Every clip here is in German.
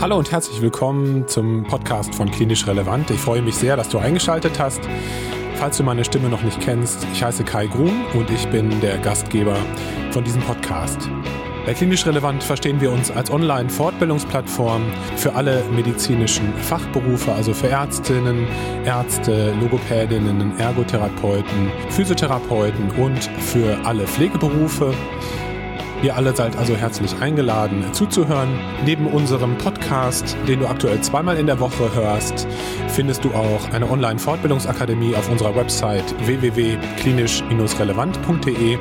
Hallo und herzlich willkommen zum Podcast von Klinisch Relevant. Ich freue mich sehr, dass du eingeschaltet hast. Falls du meine Stimme noch nicht kennst, ich heiße Kai Grun und ich bin der Gastgeber von diesem Podcast. Bei Klinisch Relevant verstehen wir uns als Online-Fortbildungsplattform für alle medizinischen Fachberufe, also für Ärztinnen, Ärzte, Logopädinnen, Ergotherapeuten, Physiotherapeuten und für alle Pflegeberufe. Ihr alle seid also herzlich eingeladen zuzuhören. Neben unserem Podcast, den du aktuell zweimal in der Woche hörst, findest du auch eine Online-Fortbildungsakademie auf unserer Website www.klinisch-relevant.de.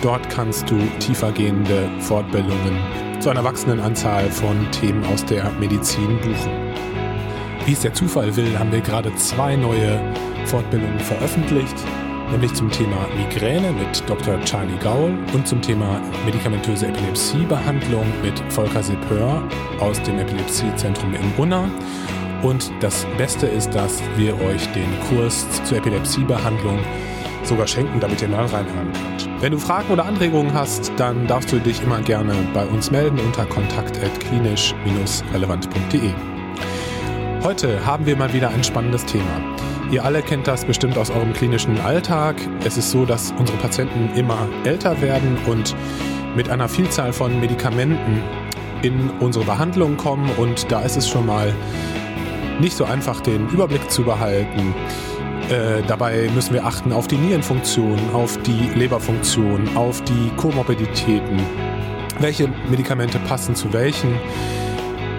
Dort kannst du tiefergehende Fortbildungen zu einer wachsenden Anzahl von Themen aus der Medizin buchen. Wie es der Zufall will, haben wir gerade zwei neue Fortbildungen veröffentlicht nämlich zum Thema Migräne mit Dr. Charlie Gaul und zum Thema medikamentöse Epilepsiebehandlung mit Volker Sepeur aus dem Epilepsiezentrum in Unna. Und das Beste ist, dass wir euch den Kurs zur Epilepsiebehandlung sogar schenken, damit ihr mal reinhören könnt. Wenn du Fragen oder Anregungen hast, dann darfst du dich immer gerne bei uns melden unter kontakt.klinisch-relevant.de. Heute haben wir mal wieder ein spannendes Thema. Ihr alle kennt das bestimmt aus eurem klinischen Alltag. Es ist so, dass unsere Patienten immer älter werden und mit einer Vielzahl von Medikamenten in unsere Behandlung kommen und da ist es schon mal nicht so einfach, den Überblick zu behalten. Äh, dabei müssen wir achten auf die Nierenfunktion, auf die Leberfunktion, auf die Komorbiditäten. Welche Medikamente passen zu welchen?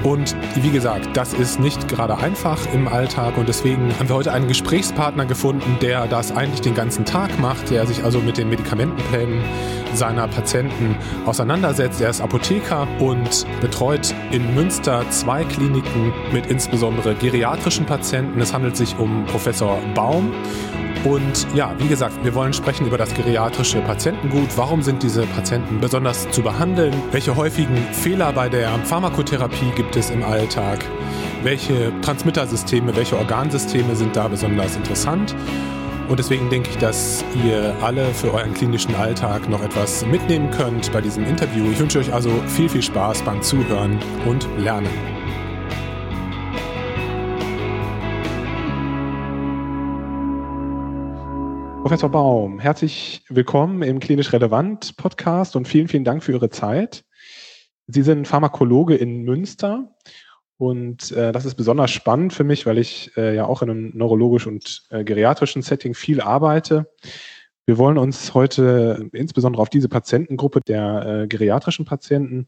Und wie gesagt, das ist nicht gerade einfach im Alltag und deswegen haben wir heute einen Gesprächspartner gefunden, der das eigentlich den ganzen Tag macht, der sich also mit den Medikamentenplänen seiner Patienten auseinandersetzt. Er ist Apotheker und betreut in Münster zwei Kliniken mit insbesondere geriatrischen Patienten. Es handelt sich um Professor Baum und ja, wie gesagt, wir wollen sprechen über das geriatrische Patientengut. Warum sind diese Patienten besonders zu behandeln? Welche häufigen Fehler bei der Pharmakotherapie gibt es im Alltag? Welche Transmittersysteme, welche Organsysteme sind da besonders interessant? Und deswegen denke ich, dass ihr alle für euren klinischen Alltag noch etwas mitnehmen könnt bei diesem Interview. Ich wünsche euch also viel, viel Spaß beim Zuhören und Lernen. Professor Baum, herzlich willkommen im Klinisch Relevant Podcast und vielen, vielen Dank für Ihre Zeit. Sie sind Pharmakologe in Münster und äh, das ist besonders spannend für mich, weil ich äh, ja auch in einem neurologisch und äh, geriatrischen Setting viel arbeite. Wir wollen uns heute insbesondere auf diese Patientengruppe der äh, geriatrischen Patienten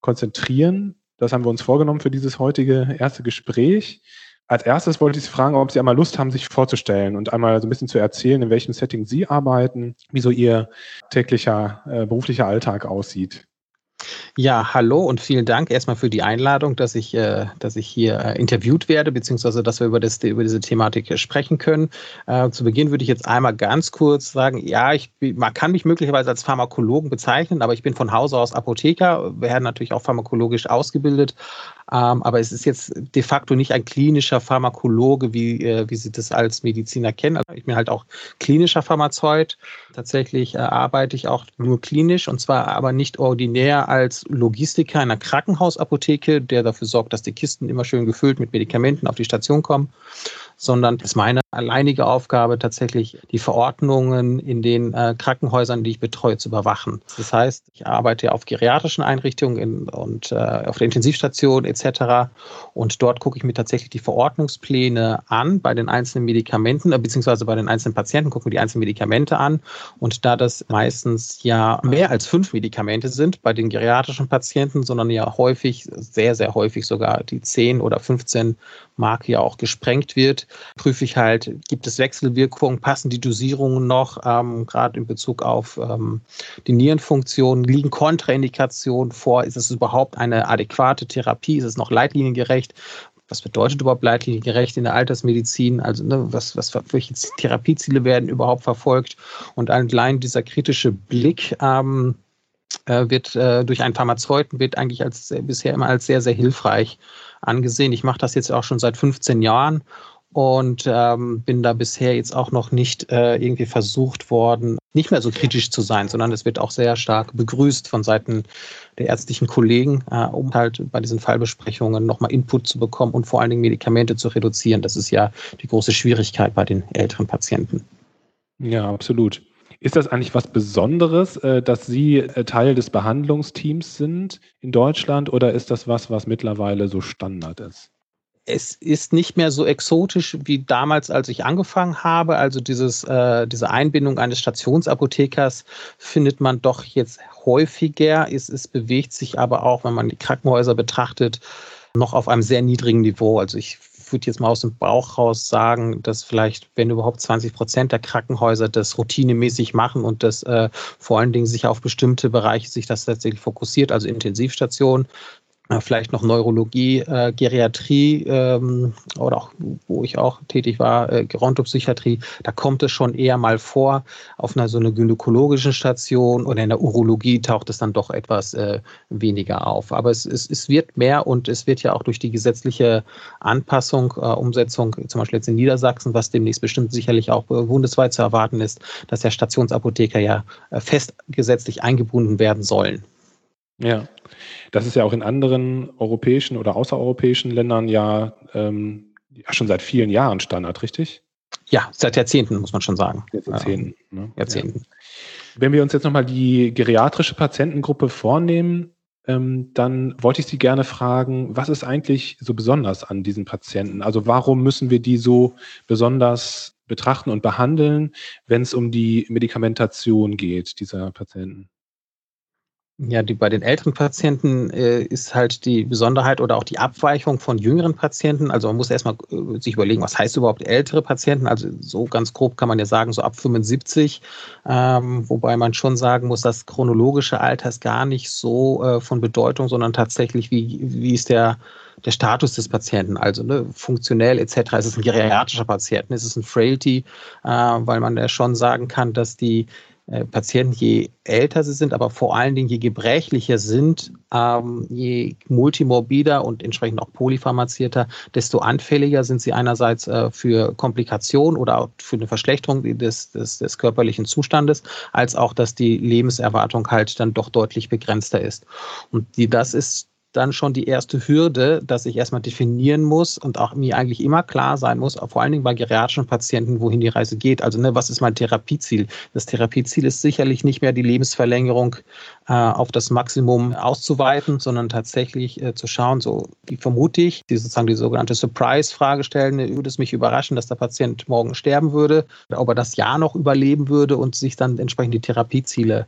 konzentrieren. Das haben wir uns vorgenommen für dieses heutige erste Gespräch. Als erstes wollte ich Sie fragen, ob Sie einmal Lust haben, sich vorzustellen und einmal so ein bisschen zu erzählen, in welchem Setting Sie arbeiten, wie so Ihr täglicher äh, beruflicher Alltag aussieht. Ja, hallo und vielen Dank erstmal für die Einladung, dass ich, äh, dass ich hier äh, interviewt werde, beziehungsweise dass wir über, das, über diese Thematik sprechen können. Äh, zu Beginn würde ich jetzt einmal ganz kurz sagen, ja, ich man kann mich möglicherweise als Pharmakologen bezeichnen, aber ich bin von Hause aus Apotheker, werde natürlich auch pharmakologisch ausgebildet, ähm, aber es ist jetzt de facto nicht ein klinischer Pharmakologe, wie, äh, wie Sie das als Mediziner kennen. Also ich bin halt auch klinischer Pharmazeut. Tatsächlich äh, arbeite ich auch nur klinisch und zwar aber nicht ordinär als Logistiker in einer Krankenhausapotheke, der dafür sorgt, dass die Kisten immer schön gefüllt mit Medikamenten auf die Station kommen, sondern es ist meine alleinige Aufgabe, tatsächlich die Verordnungen in den äh, Krankenhäusern, die ich betreue, zu überwachen. Das heißt, ich arbeite auf geriatrischen Einrichtungen in, und äh, auf der Intensivstation etc. Und dort gucke ich mir tatsächlich die Verordnungspläne an bei den einzelnen Medikamenten, äh, beziehungsweise bei den einzelnen Patienten, gucken wir die einzelnen Medikamente an. Und da das meistens ja mehr als fünf Medikamente sind bei den geriatrischen Patienten, sondern ja häufig, sehr, sehr häufig sogar die 10 oder 15 Marke ja auch gesprengt wird, prüfe ich halt, gibt es Wechselwirkungen, passen die Dosierungen noch, ähm, gerade in Bezug auf ähm, die Nierenfunktion, liegen Kontraindikationen vor, ist es überhaupt eine adäquate Therapie, ist es noch leitliniengerecht, was bedeutet überhaupt leitliniengerecht in der Altersmedizin? Also ne, was, was, welche Therapieziele werden überhaupt verfolgt? Und allein dieser kritische Blick ähm, äh, wird äh, durch einen Pharmazeuten wird eigentlich als bisher immer als sehr, sehr hilfreich angesehen. Ich mache das jetzt auch schon seit 15 Jahren und ähm, bin da bisher jetzt auch noch nicht äh, irgendwie versucht worden, nicht mehr so kritisch zu sein, sondern es wird auch sehr stark begrüßt von Seiten der ärztlichen Kollegen, äh, um halt bei diesen Fallbesprechungen nochmal Input zu bekommen und vor allen Dingen Medikamente zu reduzieren. Das ist ja die große Schwierigkeit bei den älteren Patienten. Ja, absolut. Ist das eigentlich was Besonderes, äh, dass Sie äh, Teil des Behandlungsteams sind in Deutschland oder ist das was, was mittlerweile so Standard ist? Es ist nicht mehr so exotisch wie damals, als ich angefangen habe. Also dieses, äh, diese Einbindung eines Stationsapothekers findet man doch jetzt häufiger. Es, es bewegt sich aber auch, wenn man die Krankenhäuser betrachtet, noch auf einem sehr niedrigen Niveau. Also ich würde jetzt mal aus dem Bauch raus sagen, dass vielleicht, wenn überhaupt 20 Prozent der Krankenhäuser das routinemäßig machen und das äh, vor allen Dingen sich auf bestimmte Bereiche sich das tatsächlich fokussiert, also Intensivstationen, vielleicht noch Neurologie, äh, Geriatrie ähm, oder auch, wo ich auch tätig war, äh, Gerontopsychiatrie, da kommt es schon eher mal vor. Auf einer so einer gynäkologischen Station oder in der Urologie taucht es dann doch etwas äh, weniger auf. Aber es, es, es wird mehr und es wird ja auch durch die gesetzliche Anpassung, äh, Umsetzung, zum Beispiel jetzt in Niedersachsen, was demnächst bestimmt sicherlich auch bundesweit zu erwarten ist, dass ja Stationsapotheker ja äh, fest gesetzlich eingebunden werden sollen. Ja, das ist ja auch in anderen europäischen oder außereuropäischen Ländern ja, ähm, ja schon seit vielen Jahren Standard, richtig? Ja, seit Jahrzehnten muss man schon sagen. Jahrzehnten. Ne? Jahrzehnten. Ja. Wenn wir uns jetzt nochmal die geriatrische Patientengruppe vornehmen, ähm, dann wollte ich Sie gerne fragen, was ist eigentlich so besonders an diesen Patienten? Also warum müssen wir die so besonders betrachten und behandeln, wenn es um die Medikamentation geht, dieser Patienten? Ja, die, bei den älteren Patienten äh, ist halt die Besonderheit oder auch die Abweichung von jüngeren Patienten. Also man muss erstmal äh, sich überlegen, was heißt überhaupt ältere Patienten? Also so ganz grob kann man ja sagen, so ab 75, ähm, wobei man schon sagen muss, das chronologische Alter ist gar nicht so äh, von Bedeutung, sondern tatsächlich, wie, wie ist der, der Status des Patienten, also ne, funktionell etc. Ist es ein geriatrischer Patient? Ist es ein Frailty? Äh, weil man ja schon sagen kann, dass die Patienten, je älter sie sind, aber vor allen Dingen je gebrechlicher sind, ähm, je multimorbider und entsprechend auch polypharmazierter, desto anfälliger sind sie einerseits äh, für Komplikationen oder auch für eine Verschlechterung des, des, des körperlichen Zustandes, als auch, dass die Lebenserwartung halt dann doch deutlich begrenzter ist. Und die, das ist dann schon die erste Hürde, dass ich erstmal definieren muss und auch mir eigentlich immer klar sein muss, vor allen Dingen bei geriatrischen Patienten, wohin die Reise geht. Also ne, was ist mein Therapieziel? Das Therapieziel ist sicherlich nicht mehr die Lebensverlängerung äh, auf das Maximum auszuweiten, sondern tatsächlich äh, zu schauen, so wie vermute ich, die sozusagen die sogenannte Surprise-Frage stellen, würde es mich überraschen, dass der Patient morgen sterben würde, ob er das Jahr noch überleben würde und sich dann entsprechend die Therapieziele äh,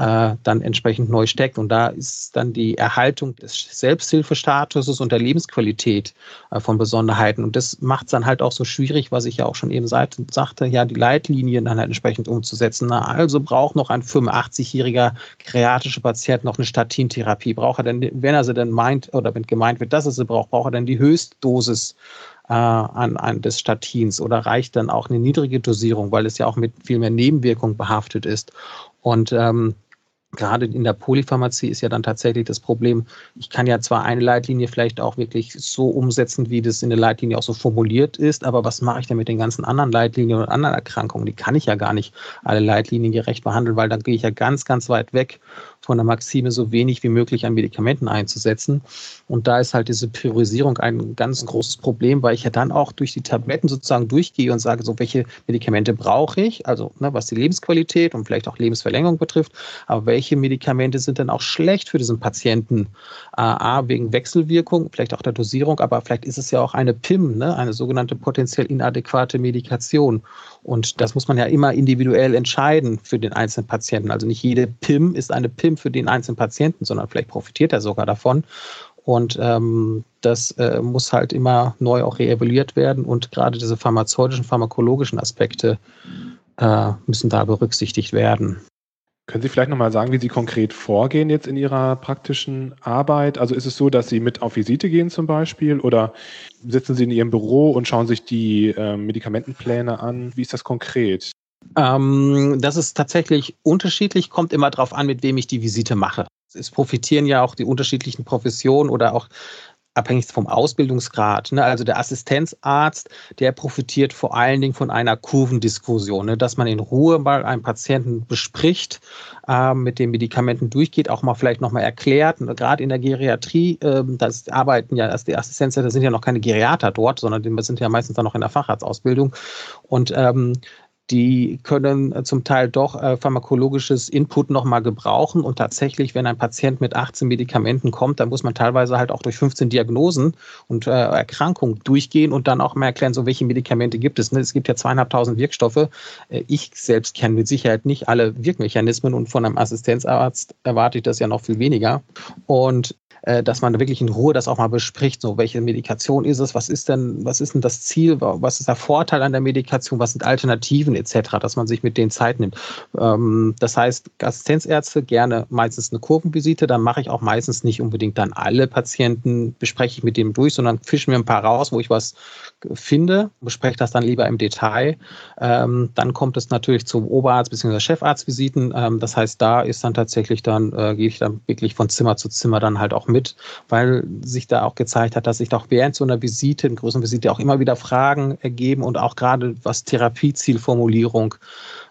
dann entsprechend neu steckt. Und da ist dann die Erhaltung des Selbsthilfestatuses und der Lebensqualität äh, von Besonderheiten. Und das macht es dann halt auch so schwierig, was ich ja auch schon eben sagte, ja, die Leitlinien dann halt entsprechend umzusetzen. Na, also braucht noch ein 85-jähriger kreatischer Patient noch eine Statintherapie. Braucht er denn, wenn er sie denn meint, oder wenn gemeint wird, dass er sie braucht, braucht er denn die Höchstdosis äh, an, an des Statins oder reicht dann auch eine niedrige Dosierung, weil es ja auch mit viel mehr Nebenwirkungen behaftet ist. Und ähm, gerade in der Polypharmazie ist ja dann tatsächlich das Problem, ich kann ja zwar eine Leitlinie vielleicht auch wirklich so umsetzen, wie das in der Leitlinie auch so formuliert ist, aber was mache ich denn mit den ganzen anderen Leitlinien und anderen Erkrankungen? Die kann ich ja gar nicht alle Leitlinien gerecht behandeln, weil dann gehe ich ja ganz, ganz weit weg von der Maxime, so wenig wie möglich an Medikamenten einzusetzen. Und da ist halt diese Priorisierung ein ganz großes Problem, weil ich ja dann auch durch die Tabletten sozusagen durchgehe und sage, so welche Medikamente brauche ich, also ne, was die Lebensqualität und vielleicht auch Lebensverlängerung betrifft, aber welche Medikamente sind dann auch schlecht für diesen Patienten? Äh, A, wegen Wechselwirkung, vielleicht auch der Dosierung, aber vielleicht ist es ja auch eine PIM, ne, eine sogenannte potenziell inadäquate Medikation. Und das muss man ja immer individuell entscheiden für den einzelnen Patienten. Also nicht jede PIM ist eine PIM für den einzelnen Patienten, sondern vielleicht profitiert er sogar davon. Und ähm, das äh, muss halt immer neu auch reevaluiert werden. Und gerade diese pharmazeutischen, pharmakologischen Aspekte äh, müssen da berücksichtigt werden. Können Sie vielleicht nochmal sagen, wie Sie konkret vorgehen jetzt in Ihrer praktischen Arbeit? Also ist es so, dass Sie mit auf Visite gehen zum Beispiel oder sitzen Sie in Ihrem Büro und schauen sich die äh, Medikamentenpläne an? Wie ist das konkret? Ähm, das ist tatsächlich unterschiedlich, kommt immer darauf an, mit wem ich die Visite mache. Es profitieren ja auch die unterschiedlichen Professionen oder auch abhängig vom Ausbildungsgrad. Ne? Also der Assistenzarzt, der profitiert vor allen Dingen von einer Kurvendiskussion, ne? dass man in Ruhe mal einen Patienten bespricht, äh, mit den Medikamenten durchgeht, auch mal vielleicht nochmal erklärt. Gerade in der Geriatrie, äh, das arbeiten ja, das die Assistenzärzte sind ja noch keine Geriater dort, sondern die sind ja meistens dann noch in der Facharztausbildung. Und ähm, die können äh, zum Teil doch äh, pharmakologisches Input nochmal gebrauchen. Und tatsächlich, wenn ein Patient mit 18 Medikamenten kommt, dann muss man teilweise halt auch durch 15 Diagnosen und äh, Erkrankungen durchgehen und dann auch mal erklären, so welche Medikamente gibt es. Ne? Es gibt ja zweieinhalbtausend Wirkstoffe. Äh, ich selbst kenne mit Sicherheit nicht alle Wirkmechanismen und von einem Assistenzarzt erwarte ich das ja noch viel weniger. Und äh, dass man wirklich in Ruhe das auch mal bespricht. So, welche Medikation ist es? Was ist denn, was ist denn das Ziel? Was ist der Vorteil an der Medikation? Was sind Alternativen etc., dass man sich mit denen Zeit nimmt. Ähm, das heißt, Assistenzärzte gerne meistens eine Kurvenvisite, dann mache ich auch meistens nicht unbedingt dann alle Patienten, bespreche ich mit dem durch, sondern fischen mir ein paar raus, wo ich was finde, bespreche das dann lieber im Detail. Ähm, dann kommt es natürlich zum Oberarzt bzw. Chefarztvisiten. Ähm, das heißt, da ist dann tatsächlich dann, äh, gehe ich dann wirklich von Zimmer zu Zimmer dann halt auch mit, weil sich da auch gezeigt hat, dass sich doch während so einer Visite, in größeren Visite auch immer wieder Fragen ergeben und auch gerade was Therapiezielformulierung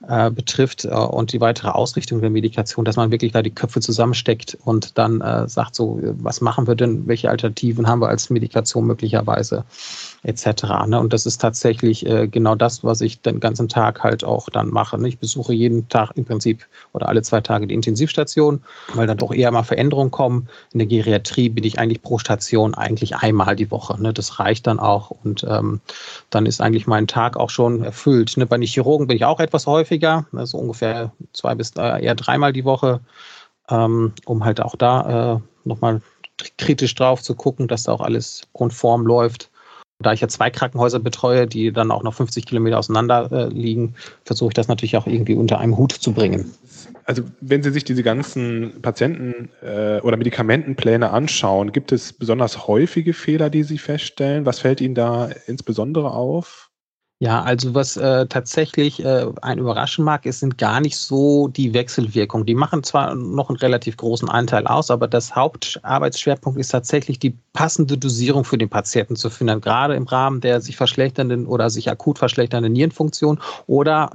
äh, betrifft äh, und die weitere Ausrichtung der Medikation, dass man wirklich da die Köpfe zusammensteckt und dann äh, sagt so, was machen wir denn, welche Alternativen haben wir als Medikation möglicherweise etc. Ne? Und das ist tatsächlich äh, genau das, was ich den ganzen Tag halt auch dann mache. Ne? Ich besuche jeden Tag im Prinzip oder alle zwei Tage die Intensivstation, weil dann doch eher mal Veränderungen kommen. In der Geriatrie bin ich eigentlich pro Station eigentlich einmal die Woche. Ne? Das reicht dann auch und ähm, dann ist eigentlich mein Tag auch schon erfüllt. Ne? Bei den Chirurgen bin ich auch etwas häufiger, also ungefähr zwei bis äh, eher dreimal die Woche, ähm, um halt auch da äh, nochmal kritisch drauf zu gucken, dass da auch alles konform läuft. Da ich ja zwei Krankenhäuser betreue, die dann auch noch 50 Kilometer auseinander äh, liegen, versuche ich das natürlich auch irgendwie unter einem Hut zu bringen. Also wenn Sie sich diese ganzen Patienten- äh, oder Medikamentenpläne anschauen, gibt es besonders häufige Fehler, die Sie feststellen? Was fällt Ihnen da insbesondere auf? Ja, also was äh, tatsächlich äh, ein überraschen mag, ist, sind gar nicht so die Wechselwirkungen. Die machen zwar noch einen relativ großen Anteil aus, aber das Hauptarbeitsschwerpunkt ist tatsächlich die passende Dosierung für den Patienten zu finden, gerade im Rahmen der sich verschlechternden oder sich akut verschlechternden Nierenfunktion oder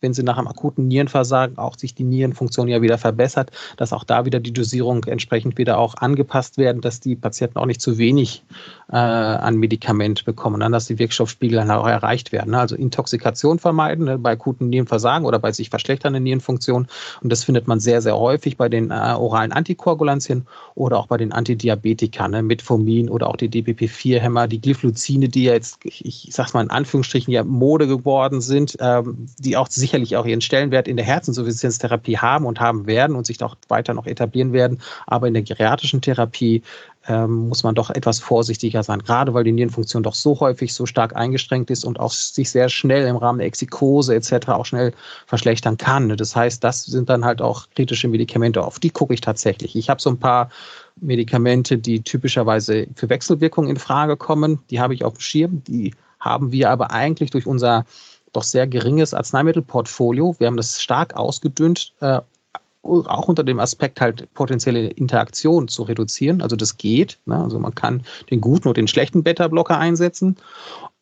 wenn sie nach einem akuten Nierenversagen auch sich die Nierenfunktion ja wieder verbessert, dass auch da wieder die Dosierung entsprechend wieder auch angepasst werden, dass die Patienten auch nicht zu wenig äh, an Medikament bekommen, dann dass die Wirkstoffspiegel dann auch erreicht werden. Ne? Also Intoxikation vermeiden ne, bei akuten Nierenversagen oder bei sich verschlechternden Nierenfunktionen. Und das findet man sehr, sehr häufig bei den äh, oralen Antikoagulantien oder auch bei den Antidiabetikern, ne? Metformin oder auch die DPP-4-Hämmer, die Glyphluzine, die ja jetzt, ich, ich sag's mal in Anführungsstrichen, ja Mode geworden sind, ähm, die auch sicher sicherlich auch ihren Stellenwert in der Herzinsuffizienztherapie haben und haben werden und sich auch weiter noch etablieren werden. Aber in der geriatrischen Therapie ähm, muss man doch etwas vorsichtiger sein, gerade weil die Nierenfunktion doch so häufig so stark eingeschränkt ist und auch sich sehr schnell im Rahmen der Exikose etc. auch schnell verschlechtern kann. Das heißt, das sind dann halt auch kritische Medikamente, auf die gucke ich tatsächlich. Ich habe so ein paar Medikamente, die typischerweise für Wechselwirkungen in Frage kommen. Die habe ich auf dem Schirm. Die haben wir aber eigentlich durch unser doch sehr geringes Arzneimittelportfolio. Wir haben das stark ausgedünnt, äh, auch unter dem Aspekt halt potenzielle Interaktion zu reduzieren. Also das geht. Ne? Also man kann den guten und den schlechten Beta-Blocker einsetzen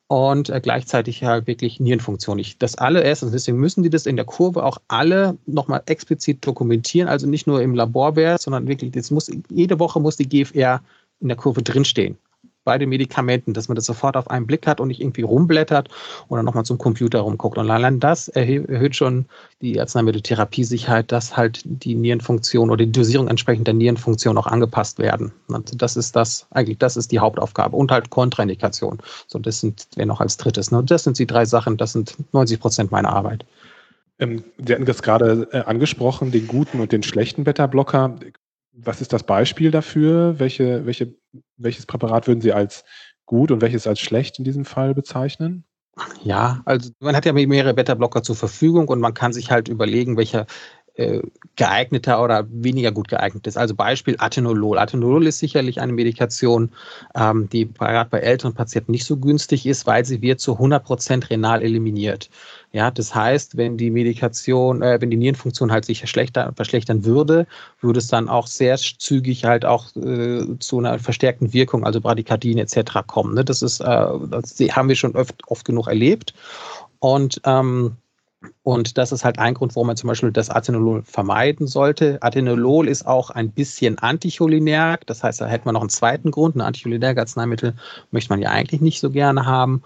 und äh, gleichzeitig halt wirklich Nierenfunktion. Ich, das allererste, deswegen müssen die das in der Kurve auch alle nochmal explizit dokumentieren, also nicht nur im Laborwert, sondern wirklich, das muss, jede Woche muss die GFR in der Kurve drinstehen bei den Medikamenten, dass man das sofort auf einen Blick hat und nicht irgendwie rumblättert oder nochmal zum Computer rumguckt. Und allein das erhöht schon die Arzneimitteltherapiesicherheit, dass halt die Nierenfunktion oder die Dosierung entsprechend der Nierenfunktion auch angepasst werden. Also das ist das, eigentlich das ist die Hauptaufgabe. Und halt Kontraindikation. So, das sind, wäre noch als drittes. Ne? Das sind die drei Sachen, das sind 90 Prozent meiner Arbeit. Ähm, Sie hatten das gerade äh, angesprochen, den guten und den schlechten Beta-Blocker. Was ist das Beispiel dafür? Welche, welche, welches Präparat würden Sie als gut und welches als schlecht in diesem Fall bezeichnen? Ja, also man hat ja mehrere Beta-Blocker zur Verfügung und man kann sich halt überlegen, welcher geeigneter oder weniger gut geeignet ist. Also Beispiel Atenolol. Atenolol ist sicherlich eine Medikation, ähm, die gerade bei älteren Patienten nicht so günstig ist, weil sie wird zu 100 Prozent renal eliminiert. Ja, das heißt, wenn die Medikation, äh, wenn die Nierenfunktion halt sich verschlechtern würde, würde es dann auch sehr zügig halt auch äh, zu einer verstärkten Wirkung, also Bradykardien etc. kommen. Ne? Das ist, äh, das haben wir schon oft, oft genug erlebt. Und ähm, und das ist halt ein Grund, warum man zum Beispiel das Atenolol vermeiden sollte. Atenolol ist auch ein bisschen anticholinerg. Das heißt, da hätte man noch einen zweiten Grund. Ein anticholinerg Arzneimittel möchte man ja eigentlich nicht so gerne haben.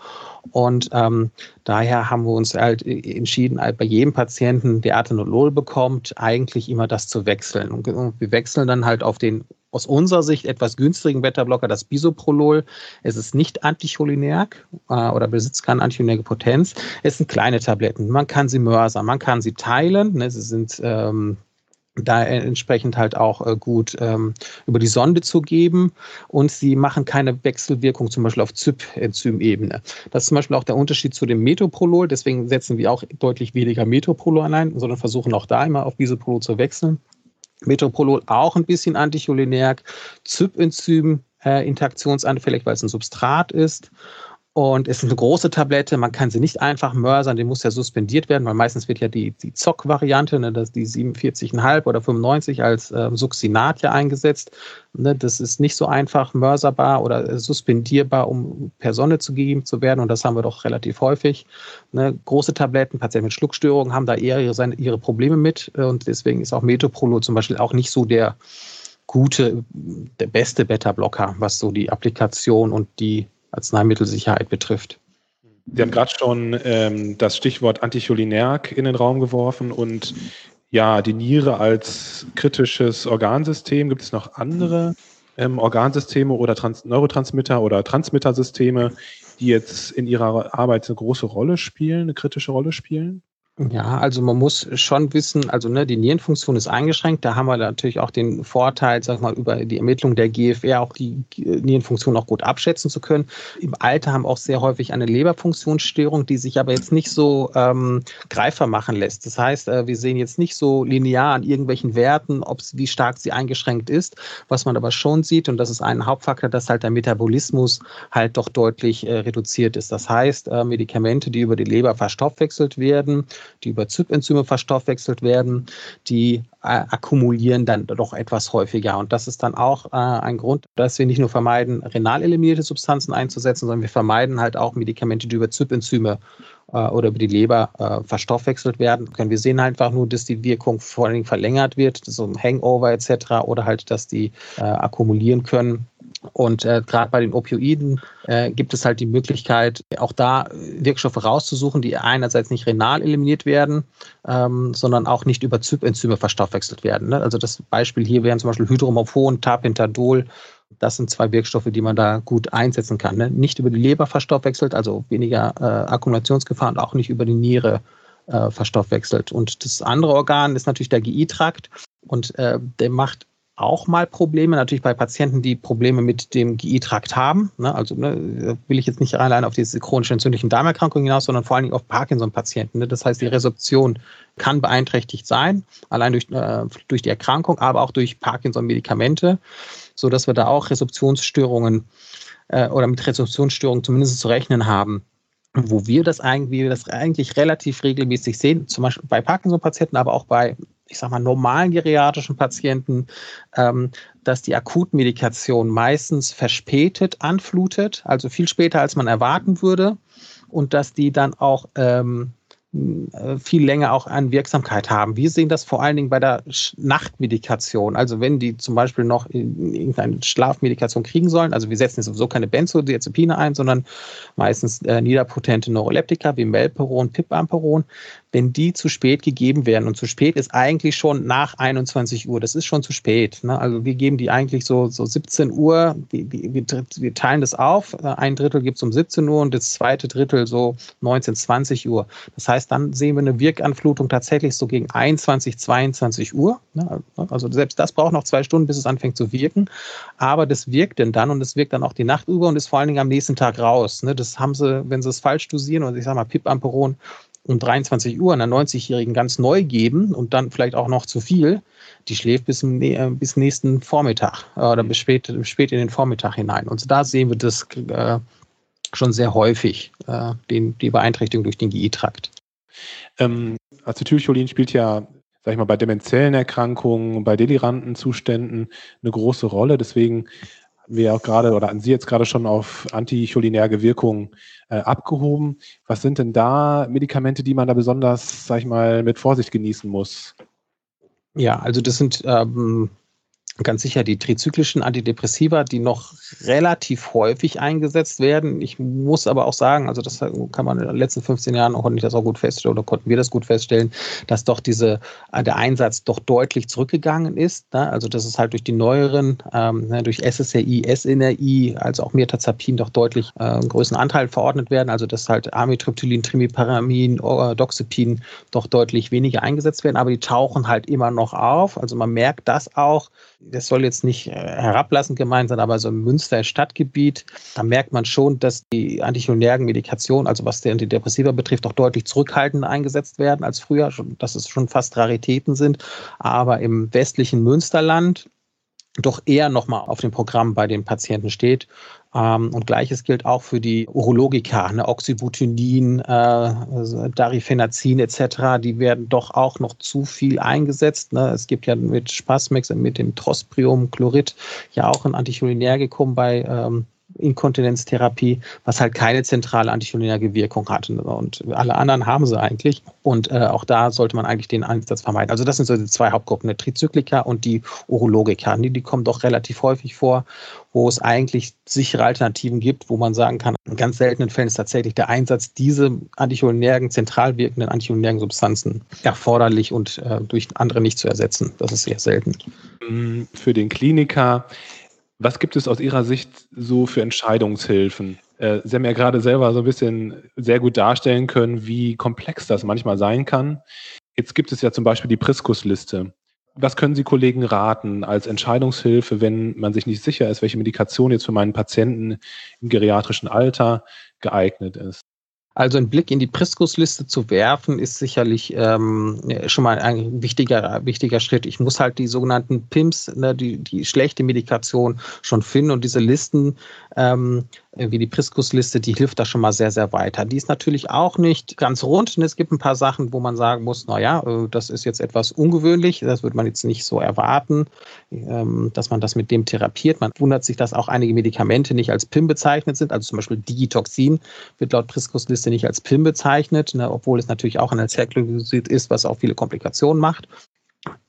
Und ähm, daher haben wir uns halt entschieden, halt bei jedem Patienten, der Atenolol bekommt, eigentlich immer das zu wechseln. Und wir wechseln dann halt auf den aus unserer Sicht etwas günstigen Beta-Blocker, das Bisoprolol. Es ist nicht anticholinerg äh, oder besitzt keine anticholinerge Potenz. Es sind kleine Tabletten. Man kann sie mörsern, man kann sie teilen. Ne? Sie sind ähm, da entsprechend halt auch äh, gut ähm, über die Sonde zu geben und sie machen keine Wechselwirkung zum Beispiel auf ZYP-Enzymebene. Das ist zum Beispiel auch der Unterschied zu dem Metoprolol, deswegen setzen wir auch deutlich weniger Metoprolol ein, sondern versuchen auch da immer auf Bisoprolol zu wechseln. Metoprolol auch ein bisschen anticholinerg, ZYP-Enzym äh, interaktionsanfällig, weil es ein Substrat ist und es ist eine große Tablette, man kann sie nicht einfach mörsern, die muss ja suspendiert werden, weil meistens wird ja die, die ZOC-Variante, ne, die 47,5 oder 95 als äh, Succinat ja eingesetzt. Ne, das ist nicht so einfach mörserbar oder suspendierbar, um per Sonne zu gegeben zu werden. Und das haben wir doch relativ häufig. Ne, große Tabletten, Patienten mit Schluckstörungen haben da eher ihre, ihre Probleme mit. Und deswegen ist auch Metoprolol zum Beispiel auch nicht so der gute, der beste Beta-Blocker, was so die Applikation und die Arzneimittelsicherheit betrifft. Sie haben gerade schon ähm, das Stichwort Anticholinerg in den Raum geworfen und ja, die Niere als kritisches Organsystem. Gibt es noch andere ähm, Organsysteme oder Trans Neurotransmitter oder Transmittersysteme, die jetzt in Ihrer Arbeit eine große Rolle spielen, eine kritische Rolle spielen? Ja, also man muss schon wissen, also ne, die Nierenfunktion ist eingeschränkt. Da haben wir natürlich auch den Vorteil, sag mal, über die Ermittlung der GFR auch die Nierenfunktion auch gut abschätzen zu können. Im Alter haben auch sehr häufig eine Leberfunktionsstörung, die sich aber jetzt nicht so ähm, greifbar machen lässt. Das heißt, äh, wir sehen jetzt nicht so linear an irgendwelchen Werten, ob wie stark sie eingeschränkt ist. Was man aber schon sieht, und das ist ein Hauptfaktor, dass halt der Metabolismus halt doch deutlich äh, reduziert ist. Das heißt, äh, Medikamente, die über die Leber verstoffwechselt werden, die über ZYP-Enzyme verstoffwechselt werden, die äh, akkumulieren dann doch etwas häufiger. Und das ist dann auch äh, ein Grund, dass wir nicht nur vermeiden, renal eliminierte Substanzen einzusetzen, sondern wir vermeiden halt auch Medikamente, die über ZYP-Enzyme äh, oder über die Leber äh, verstoffwechselt werden können. Wir sehen einfach nur, dass die Wirkung vor allen Dingen verlängert wird, so ein Hangover etc. oder halt, dass die äh, akkumulieren können und äh, gerade bei den Opioiden äh, gibt es halt die Möglichkeit, auch da Wirkstoffe rauszusuchen, die einerseits nicht renal eliminiert werden, ähm, sondern auch nicht über ZYP-Enzyme verstoffwechselt werden. Ne? Also das Beispiel hier wären zum Beispiel Hydromorphon, Tapentadol. Das sind zwei Wirkstoffe, die man da gut einsetzen kann. Ne? Nicht über die Leber verstoffwechselt, also weniger äh, Akkumulationsgefahr und auch nicht über die Niere äh, verstoffwechselt. Und das andere Organ ist natürlich der GI-Trakt und äh, der macht auch mal Probleme, natürlich bei Patienten, die Probleme mit dem GI-Trakt haben. Ne? Also ne, will ich jetzt nicht allein auf diese chronische entzündlichen Darmerkrankungen hinaus, sondern vor allen Dingen auf Parkinson-Patienten. Ne? Das heißt, die Resorption kann beeinträchtigt sein, allein durch, äh, durch die Erkrankung, aber auch durch Parkinson-Medikamente, sodass wir da auch Resorptionsstörungen äh, oder mit Resorptionsstörungen zumindest zu rechnen haben wo wir das eigentlich, wir das eigentlich relativ regelmäßig sehen, zum Beispiel bei Parkinson-Patienten, aber auch bei ich sag mal, normalen geriatrischen Patienten, ähm, dass die Akutmedikation meistens verspätet anflutet, also viel später, als man erwarten würde, und dass die dann auch ähm, äh, viel länger auch an Wirksamkeit haben. Wir sehen das vor allen Dingen bei der Nachtmedikation. Also wenn die zum Beispiel noch irgendeine Schlafmedikation kriegen sollen, also wir setzen sowieso keine Benzodiazepine ein, sondern meistens äh, niederpotente Neuroleptika wie Melperon, Pipamperon, wenn die zu spät gegeben werden. Und zu spät ist eigentlich schon nach 21 Uhr. Das ist schon zu spät. Ne? Also wir geben die eigentlich so, so 17 Uhr. Die, die, wir, wir, teilen das auf. Ein Drittel gibt es um 17 Uhr und das zweite Drittel so 19, 20 Uhr. Das heißt, dann sehen wir eine Wirkanflutung tatsächlich so gegen 21, 22 Uhr. Ne? Also selbst das braucht noch zwei Stunden, bis es anfängt zu wirken. Aber das wirkt denn dann und es wirkt dann auch die Nacht über und ist vor allen Dingen am nächsten Tag raus. Ne? Das haben sie, wenn sie es falsch dosieren, oder ich sage mal Pip-Amperon, um 23 Uhr einer 90-Jährigen ganz neu geben und dann vielleicht auch noch zu viel, die schläft bis, äh, bis nächsten Vormittag äh, oder bis spät, spät in den Vormittag hinein. Und da sehen wir das äh, schon sehr häufig, äh, den, die Beeinträchtigung durch den GI-Trakt. Ähm, Acetylcholin spielt ja, sag ich mal, bei demenziellen Erkrankungen, bei deliranten Zuständen eine große Rolle. Deswegen wir auch gerade oder an Sie jetzt gerade schon auf anticholinerge Wirkung äh, abgehoben. Was sind denn da Medikamente, die man da besonders, sag ich mal, mit Vorsicht genießen muss? Ja, also das sind ähm, ganz sicher die trizyklischen Antidepressiva, die noch relativ häufig eingesetzt werden. Ich muss aber auch sagen, also das kann man in den letzten 15 Jahren auch nicht das gut feststellen oder konnten wir das gut feststellen, dass doch diese, äh, der Einsatz doch deutlich zurückgegangen ist. Ne? Also dass es halt durch die neueren, ähm, ne, durch SSRI, SNRI, also auch Mirtazapin doch deutlich äh, einen größeren Anteil verordnet werden. Also dass halt Amitriptylin, Trimiparamin, Doxepin doch deutlich weniger eingesetzt werden, aber die tauchen halt immer noch auf. Also man merkt das auch das soll jetzt nicht äh, herablassend gemeint sein, aber so im Münster Stadtgebiet, da merkt man schon, dass die anticholinergen Medikationen, also was die Antidepressiva betrifft, doch deutlich zurückhaltender eingesetzt werden als früher, dass es schon fast Raritäten sind. Aber im westlichen Münsterland doch eher nochmal auf dem Programm bei den Patienten steht. Ähm, und gleiches gilt auch für die Urologika, ne, Oxybutynin, äh, Darifenazin etc. Die werden doch auch noch zu viel eingesetzt. Ne. Es gibt ja mit Spasmex, mit dem Trospriumchlorid ja auch ein Anticholinergikum bei ähm, Inkontinenztherapie, was halt keine zentrale anticholinerge Wirkung hat. Und alle anderen haben sie eigentlich. Und äh, auch da sollte man eigentlich den Einsatz vermeiden. Also das sind so die zwei Hauptgruppen, die Trizyklika und die Urologika. Die, die kommen doch relativ häufig vor, wo es eigentlich sichere Alternativen gibt, wo man sagen kann, in ganz seltenen Fällen ist tatsächlich der Einsatz dieser anticholinergen, zentral wirkenden anticholinergen Substanzen erforderlich und äh, durch andere nicht zu ersetzen. Das ist sehr selten. Für den Kliniker was gibt es aus Ihrer Sicht so für Entscheidungshilfen? Äh, Sie haben ja gerade selber so ein bisschen sehr gut darstellen können, wie komplex das manchmal sein kann. Jetzt gibt es ja zum Beispiel die Priskus-Liste. Was können Sie Kollegen raten als Entscheidungshilfe, wenn man sich nicht sicher ist, welche Medikation jetzt für meinen Patienten im geriatrischen Alter geeignet ist? Also ein Blick in die Priskus-Liste zu werfen, ist sicherlich ähm, schon mal ein wichtiger, wichtiger Schritt. Ich muss halt die sogenannten PIMS, ne, die, die schlechte Medikation schon finden und diese Listen ähm, wie die Priskus-Liste, die hilft da schon mal sehr, sehr weiter. Die ist natürlich auch nicht ganz rund. Und es gibt ein paar Sachen, wo man sagen muss, naja, äh, das ist jetzt etwas ungewöhnlich, das würde man jetzt nicht so erwarten, ähm, dass man das mit dem therapiert. Man wundert sich, dass auch einige Medikamente nicht als PIM bezeichnet sind. Also zum Beispiel Digitoxin wird laut Priskus-Liste nicht als PIM bezeichnet, ne, obwohl es natürlich auch ein Alzheimer-Glykosid ist, was auch viele Komplikationen macht.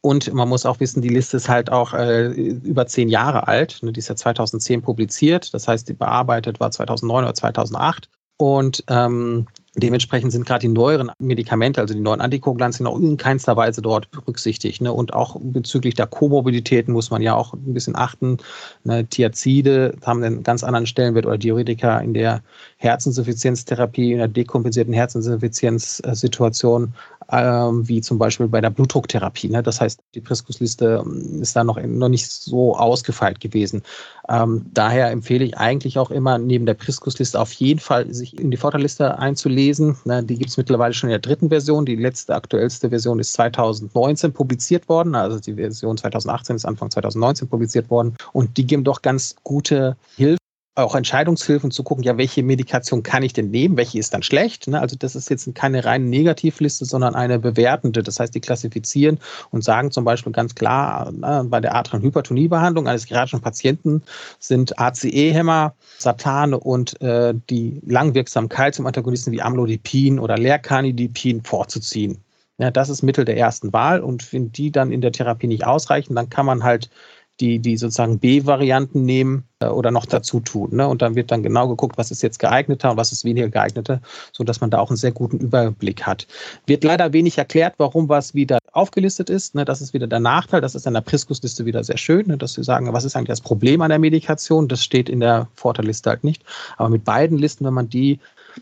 Und man muss auch wissen, die Liste ist halt auch äh, über zehn Jahre alt. Ne? Die ist ja 2010 publiziert. Das heißt, die bearbeitet war 2009 oder 2008. Und ähm, dementsprechend sind gerade die neueren Medikamente, also die neuen Antikoagulantien, auch in keinster Weise dort berücksichtigt. Ne? Und auch bezüglich der Komorbiditäten muss man ja auch ein bisschen achten. Ne? Thiazide haben einen ganz anderen Stellenwert oder Diuretika in der Herzinsuffizienztherapie, in der dekompensierten Herzinsuffizienzsituation ähm, wie zum Beispiel bei der Blutdrucktherapie. Ne? Das heißt, die Priskusliste ähm, ist da noch, noch nicht so ausgefeilt gewesen. Ähm, daher empfehle ich eigentlich auch immer, neben der Priskusliste auf jeden Fall sich in die Vorteilliste einzulesen. Ne? Die gibt es mittlerweile schon in der dritten Version. Die letzte, aktuellste Version ist 2019 publiziert worden. Also die Version 2018 ist Anfang 2019 publiziert worden. Und die geben doch ganz gute Hilfe auch Entscheidungshilfen zu gucken, ja, welche Medikation kann ich denn nehmen, welche ist dann schlecht. Ne? Also das ist jetzt keine reine Negativliste, sondern eine bewertende. Das heißt, die klassifizieren und sagen zum Beispiel ganz klar, ne, bei der atrialen Hypertoniebehandlung eines geratischen Patienten sind ACE-Hämmer, Satane und äh, die langwirksamen Calcium-Antagonisten wie Amlodipin oder Lercanidipin vorzuziehen. Ja, das ist Mittel der ersten Wahl und wenn die dann in der Therapie nicht ausreichen, dann kann man halt die, die sozusagen B-Varianten nehmen äh, oder noch dazu tun. Ne? Und dann wird dann genau geguckt, was ist jetzt geeigneter und was ist weniger geeigneter, sodass man da auch einen sehr guten Überblick hat. Wird leider wenig erklärt, warum was wieder aufgelistet ist. Ne? Das ist wieder der Nachteil. Das ist an der Priskus-Liste wieder sehr schön, ne? dass sie sagen, was ist eigentlich das Problem an der Medikation? Das steht in der Vorteilliste halt nicht. Aber mit beiden Listen, wenn man die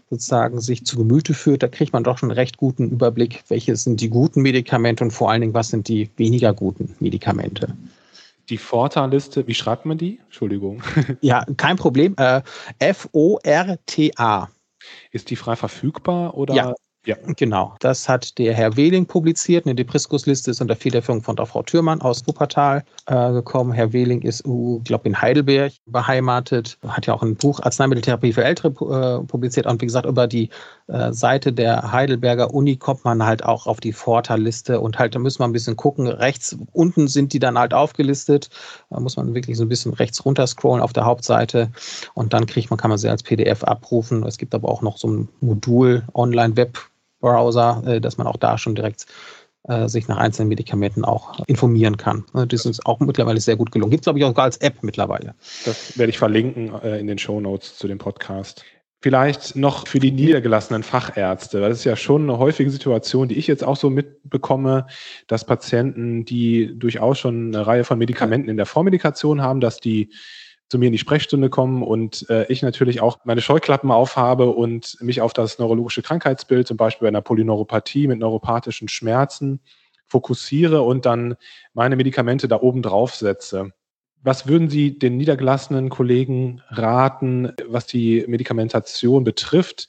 sozusagen sich zu Gemüte führt, da kriegt man doch schon einen recht guten Überblick, welche sind die guten Medikamente und vor allen Dingen, was sind die weniger guten Medikamente. Die Forta-Liste, wie schreibt man die? Entschuldigung. Ja, kein Problem. Äh, F-O-R-T-A. Ist die frei verfügbar oder? Ja, Ja. Genau. Das hat der Herr Wehling publiziert. Eine Depriskusliste ist unter Federführung von der Frau Thürmann aus Wuppertal äh, gekommen. Herr Wehling ist, uh, glaube in Heidelberg beheimatet. Hat ja auch ein Buch Arzneimitteltherapie für Ältere äh, publiziert. Und wie gesagt, über die äh, Seite der Heidelberger Uni kommt man halt auch auf die Vorteilliste. Und halt, da müssen wir ein bisschen gucken. Rechts unten sind die dann halt aufgelistet. Da muss man wirklich so ein bisschen rechts runter scrollen auf der Hauptseite. Und dann kriegt man, kann man sie als PDF abrufen. Es gibt aber auch noch so ein Modul Online-Web Browser, äh, dass man auch da schon direkt äh, sich nach einzelnen Medikamenten auch informieren kann. Ne, das ist auch mittlerweile sehr gut gelungen. Gibt es, glaube ich, auch als App mittlerweile. Das werde ich verlinken äh, in den Show Notes zu dem Podcast. Vielleicht noch für die niedergelassenen Fachärzte, das ist ja schon eine häufige Situation, die ich jetzt auch so mitbekomme, dass Patienten, die durchaus schon eine Reihe von Medikamenten in der Vormedikation haben, dass die zu mir in die Sprechstunde kommen und äh, ich natürlich auch meine Scheuklappen aufhabe und mich auf das neurologische Krankheitsbild, zum Beispiel bei einer Polyneuropathie mit neuropathischen Schmerzen, fokussiere und dann meine Medikamente da oben drauf setze. Was würden Sie den niedergelassenen Kollegen raten, was die Medikamentation betrifft?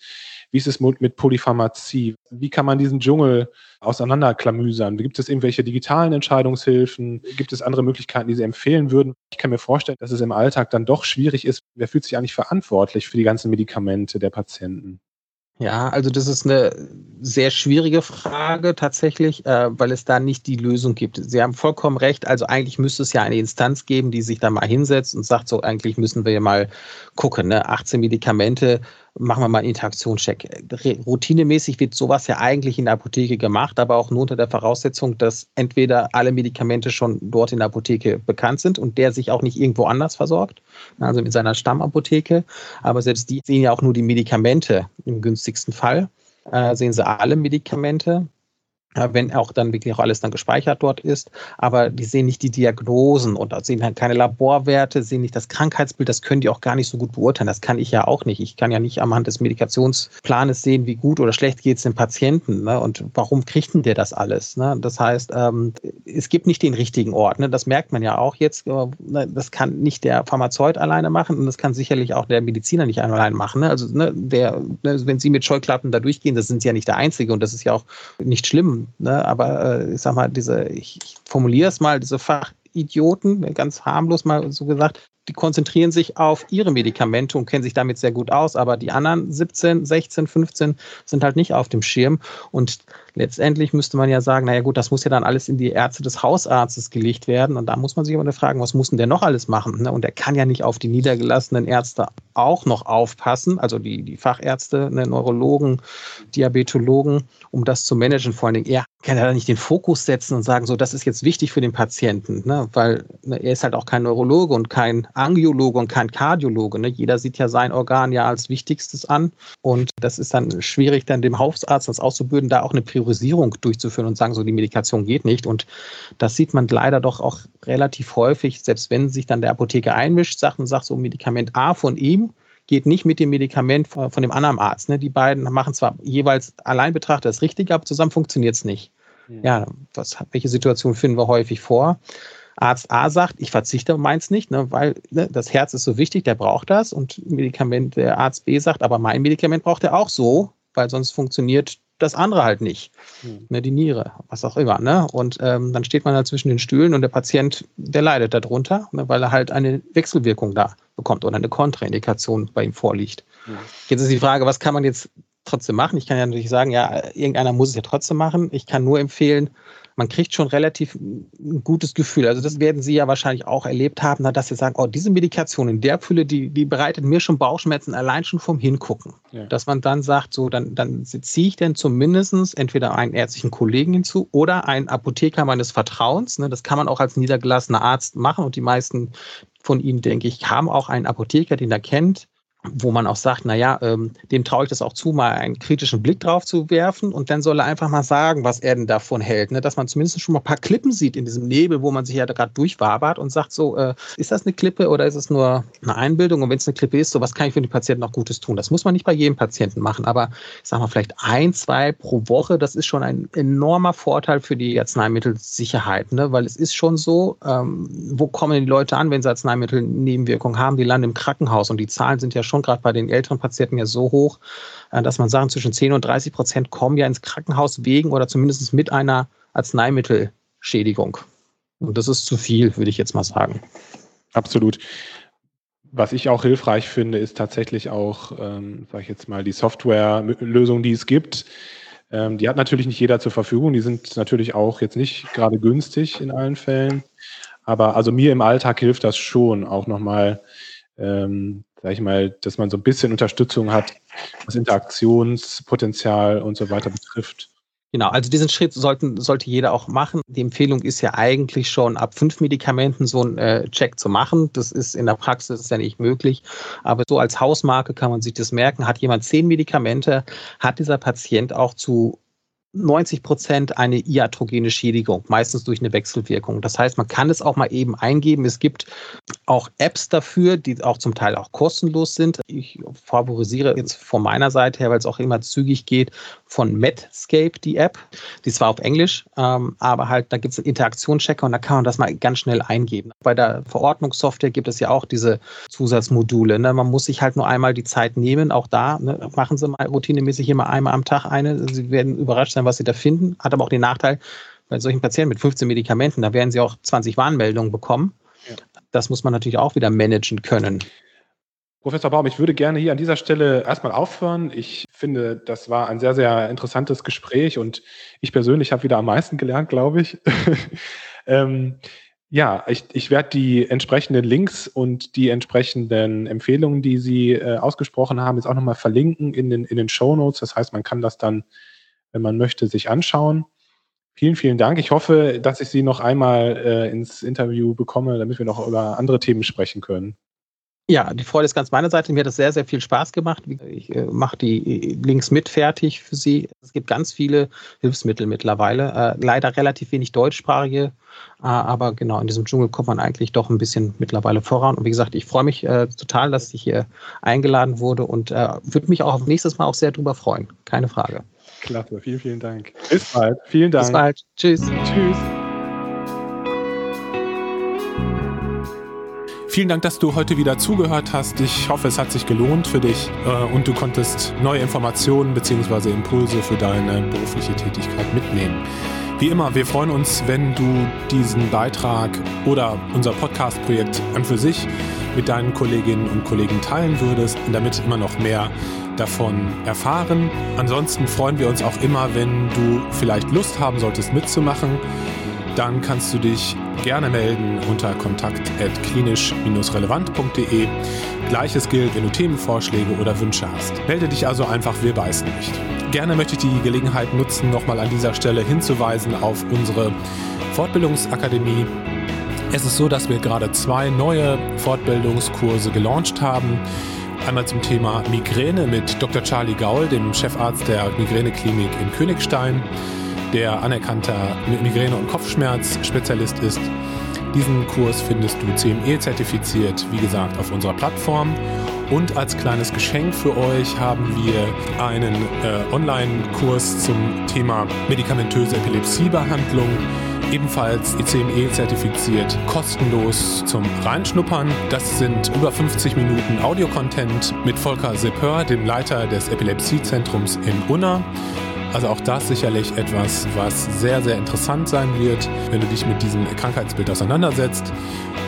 Wie ist es mit Polypharmazie? Wie kann man diesen Dschungel auseinanderklamüsern? Gibt es irgendwelche digitalen Entscheidungshilfen? Gibt es andere Möglichkeiten, die Sie empfehlen würden? Ich kann mir vorstellen, dass es im Alltag dann doch schwierig ist. Wer fühlt sich eigentlich verantwortlich für die ganzen Medikamente der Patienten? Ja, also das ist eine sehr schwierige Frage tatsächlich, äh, weil es da nicht die Lösung gibt. Sie haben vollkommen recht. Also eigentlich müsste es ja eine Instanz geben, die sich da mal hinsetzt und sagt, so eigentlich müssen wir ja mal gucken, ne? 18 Medikamente, machen wir mal einen Interaktionscheck. Routinemäßig wird sowas ja eigentlich in der Apotheke gemacht, aber auch nur unter der Voraussetzung, dass entweder alle Medikamente schon dort in der Apotheke bekannt sind und der sich auch nicht irgendwo anders versorgt, also in seiner Stammapotheke. Aber selbst die sehen ja auch nur die Medikamente im günstigsten Fall. Äh, sehen sie alle Medikamente wenn auch dann wirklich auch alles dann gespeichert dort ist. Aber die sehen nicht die Diagnosen und sehen halt keine Laborwerte, sehen nicht das Krankheitsbild. Das können die auch gar nicht so gut beurteilen. Das kann ich ja auch nicht. Ich kann ja nicht am Hand des Medikationsplanes sehen, wie gut oder schlecht geht es dem Patienten ne? und warum kriegt denn der das alles. Ne? Das heißt, ähm, es gibt nicht den richtigen Ort. Ne? Das merkt man ja auch jetzt. Äh, ne? Das kann nicht der Pharmazeut alleine machen und das kann sicherlich auch der Mediziner nicht alleine machen. Ne? Also ne, der, wenn Sie mit Scheuklappen da durchgehen, das sind Sie ja nicht der Einzige und das ist ja auch nicht schlimm Ne? Aber äh, ich sag mal, diese, ich, ich formuliere es mal, diese Fachidioten, ganz harmlos mal so gesagt, die konzentrieren sich auf ihre Medikamente und kennen sich damit sehr gut aus, aber die anderen 17, 16, 15 sind halt nicht auf dem Schirm. Und letztendlich müsste man ja sagen, naja gut, das muss ja dann alles in die Ärzte des Hausarztes gelegt werden. Und da muss man sich aber fragen, was muss denn der noch alles machen? Ne? Und er kann ja nicht auf die niedergelassenen Ärzte auch noch aufpassen, also die, die Fachärzte, ne, Neurologen, Diabetologen, um das zu managen. Vor allen Dingen, er kann ja nicht den Fokus setzen und sagen, so, das ist jetzt wichtig für den Patienten, ne? weil ne, er ist halt auch kein Neurologe und kein Angiologe und kein Kardiologe. Ne? Jeder sieht ja sein Organ ja als wichtigstes an. Und das ist dann schwierig, dann dem Hausarzt das auszubürden, da auch eine Priorisierung durchzuführen und sagen, so die Medikation geht nicht. Und das sieht man leider doch auch relativ häufig, selbst wenn sich dann der Apotheker einmischt, sagt und sagt so Medikament A von ihm, geht nicht mit dem Medikament von, dem anderen Arzt. Ne? Die beiden machen zwar jeweils allein betrachtet das Richtige, aber zusammen funktioniert es nicht. Ja, ja was, welche Situation finden wir häufig vor? Arzt A sagt, ich verzichte auf meins nicht, ne, weil ne, das Herz ist so wichtig, der braucht das. Und Medikament, der Arzt B sagt, aber mein Medikament braucht er auch so, weil sonst funktioniert das andere halt nicht. Hm. Ne, die Niere, was auch immer. Ne? Und ähm, dann steht man da zwischen den Stühlen und der Patient, der leidet darunter, ne, weil er halt eine Wechselwirkung da bekommt oder eine Kontraindikation bei ihm vorliegt. Hm. Jetzt ist die Frage, was kann man jetzt trotzdem machen? Ich kann ja natürlich sagen, ja, irgendeiner muss es ja trotzdem machen. Ich kann nur empfehlen, man kriegt schon relativ ein gutes Gefühl. Also das werden Sie ja wahrscheinlich auch erlebt haben, dass Sie sagen, oh, diese Medikation in der Fülle, die, die bereitet mir schon Bauchschmerzen allein schon vom Hingucken. Ja. Dass man dann sagt, so, dann, dann ziehe ich denn zumindest entweder einen ärztlichen Kollegen hinzu oder einen Apotheker meines Vertrauens. Ne? Das kann man auch als niedergelassener Arzt machen und die meisten von Ihnen, denke ich, haben auch einen Apotheker, den er kennt, wo man auch sagt, naja, ähm, dem traue ich das auch zu, mal einen kritischen Blick drauf zu werfen und dann soll er einfach mal sagen, was er denn davon hält. Ne? Dass man zumindest schon mal ein paar Klippen sieht in diesem Nebel, wo man sich ja gerade durchwabert und sagt so, äh, ist das eine Klippe oder ist es nur eine Einbildung? Und wenn es eine Klippe ist, so was kann ich für den Patienten noch Gutes tun? Das muss man nicht bei jedem Patienten machen, aber ich sage mal vielleicht ein, zwei pro Woche, das ist schon ein enormer Vorteil für die Arzneimittelsicherheit, ne? weil es ist schon so, ähm, wo kommen die Leute an, wenn sie Arzneimittel Nebenwirkungen haben? Die landen im Krankenhaus und die Zahlen sind ja schon schon gerade bei den älteren Patienten ja so hoch, äh, dass man sagen, zwischen 10 und 30 Prozent kommen ja ins Krankenhaus wegen oder zumindest mit einer Arzneimittelschädigung. Und das ist zu viel, würde ich jetzt mal sagen. Absolut. Was ich auch hilfreich finde, ist tatsächlich auch, ähm, sage ich jetzt mal, die Softwarelösung, die es gibt. Ähm, die hat natürlich nicht jeder zur Verfügung. Die sind natürlich auch jetzt nicht gerade günstig in allen Fällen. Aber also mir im Alltag hilft das schon auch nochmal, ähm, sag ich mal, dass man so ein bisschen Unterstützung hat, was Interaktionspotenzial und so weiter betrifft. Genau, also diesen Schritt sollten, sollte jeder auch machen. Die Empfehlung ist ja eigentlich schon ab fünf Medikamenten so einen äh, Check zu machen. Das ist in der Praxis ja nicht möglich. Aber so als Hausmarke kann man sich das merken. Hat jemand zehn Medikamente, hat dieser Patient auch zu 90 Prozent eine iatrogene Schädigung, meistens durch eine Wechselwirkung. Das heißt, man kann es auch mal eben eingeben. Es gibt auch Apps dafür, die auch zum Teil auch kostenlos sind. Ich favorisiere jetzt von meiner Seite her, weil es auch immer zügig geht, von Medscape die App. Die ist zwar auf Englisch, ähm, aber halt, da gibt es einen Interaktionschecker und da kann man das mal ganz schnell eingeben. Bei der Verordnungssoftware gibt es ja auch diese Zusatzmodule. Ne? Man muss sich halt nur einmal die Zeit nehmen. Auch da ne? machen Sie mal routinemäßig immer einmal am Tag eine. Sie werden überrascht sein, was Sie da finden. Hat aber auch den Nachteil, bei solchen Patienten mit 15 Medikamenten, da werden Sie auch 20 Warnmeldungen bekommen. Ja. Das muss man natürlich auch wieder managen können. Professor Baum, ich würde gerne hier an dieser Stelle erstmal aufhören. Ich finde, das war ein sehr, sehr interessantes Gespräch und ich persönlich habe wieder am meisten gelernt, glaube ich. ähm, ja, ich, ich werde die entsprechenden Links und die entsprechenden Empfehlungen, die Sie äh, ausgesprochen haben, jetzt auch nochmal verlinken in den, in den Show Notes. Das heißt, man kann das dann, wenn man möchte, sich anschauen. Vielen, vielen Dank. Ich hoffe, dass ich Sie noch einmal äh, ins Interview bekomme, damit wir noch über andere Themen sprechen können. Ja, die Freude ist ganz meiner Seite. Mir hat es sehr, sehr viel Spaß gemacht. Ich äh, mache die äh, Links mit fertig für Sie. Es gibt ganz viele Hilfsmittel mittlerweile. Äh, leider relativ wenig deutschsprachige, äh, aber genau, in diesem Dschungel kommt man eigentlich doch ein bisschen mittlerweile voran. Und wie gesagt, ich freue mich äh, total, dass ich hier eingeladen wurde und äh, würde mich auch auf nächstes Mal auch sehr drüber freuen. Keine Frage. Klasse, vielen, vielen Dank. Bis bald. Vielen Dank. Bis bald. Tschüss. Tschüss. Vielen Dank, dass du heute wieder zugehört hast. Ich hoffe, es hat sich gelohnt für dich äh, und du konntest neue Informationen bzw. Impulse für deine berufliche Tätigkeit mitnehmen. Wie immer, wir freuen uns, wenn du diesen Beitrag oder unser Podcast-Projekt an für sich mit deinen Kolleginnen und Kollegen teilen würdest, damit immer noch mehr davon erfahren. Ansonsten freuen wir uns auch immer, wenn du vielleicht Lust haben solltest mitzumachen dann kannst du dich gerne melden unter kontakt.klinisch-relevant.de. Gleiches gilt, wenn du Themenvorschläge oder Wünsche hast. Melde dich also einfach, wir beißen nicht. Gerne möchte ich die Gelegenheit nutzen, nochmal an dieser Stelle hinzuweisen auf unsere Fortbildungsakademie. Es ist so, dass wir gerade zwei neue Fortbildungskurse gelauncht haben. Einmal zum Thema Migräne mit Dr. Charlie Gaul, dem Chefarzt der Migräneklinik in Königstein der anerkannter Migräne- und Kopfschmerz-Spezialist ist. Diesen Kurs findest du CME-zertifiziert, wie gesagt, auf unserer Plattform. Und als kleines Geschenk für euch haben wir einen äh, Online-Kurs zum Thema medikamentöse Epilepsiebehandlung ebenfalls ICME zertifiziert, kostenlos zum Reinschnuppern. Das sind über 50 Minuten Audio-Content mit Volker Seppör, dem Leiter des Epilepsiezentrums in Unna. Also auch das sicherlich etwas, was sehr, sehr interessant sein wird, wenn du dich mit diesem Krankheitsbild auseinandersetzt.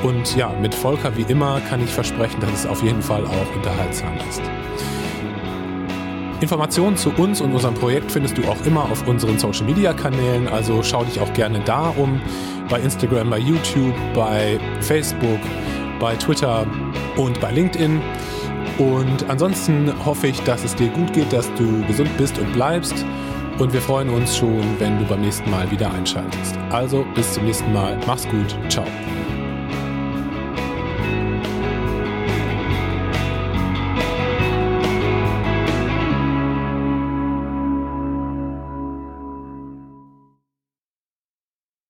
Und ja, mit Volker wie immer kann ich versprechen, dass es auf jeden Fall auch unterhaltsam ist. Informationen zu uns und unserem Projekt findest du auch immer auf unseren Social Media Kanälen, also schau dich auch gerne da um. Bei Instagram, bei YouTube, bei Facebook, bei Twitter und bei LinkedIn. Und ansonsten hoffe ich, dass es dir gut geht, dass du gesund bist und bleibst. Und wir freuen uns schon, wenn du beim nächsten Mal wieder einschaltest. Also bis zum nächsten Mal. Mach's gut. Ciao.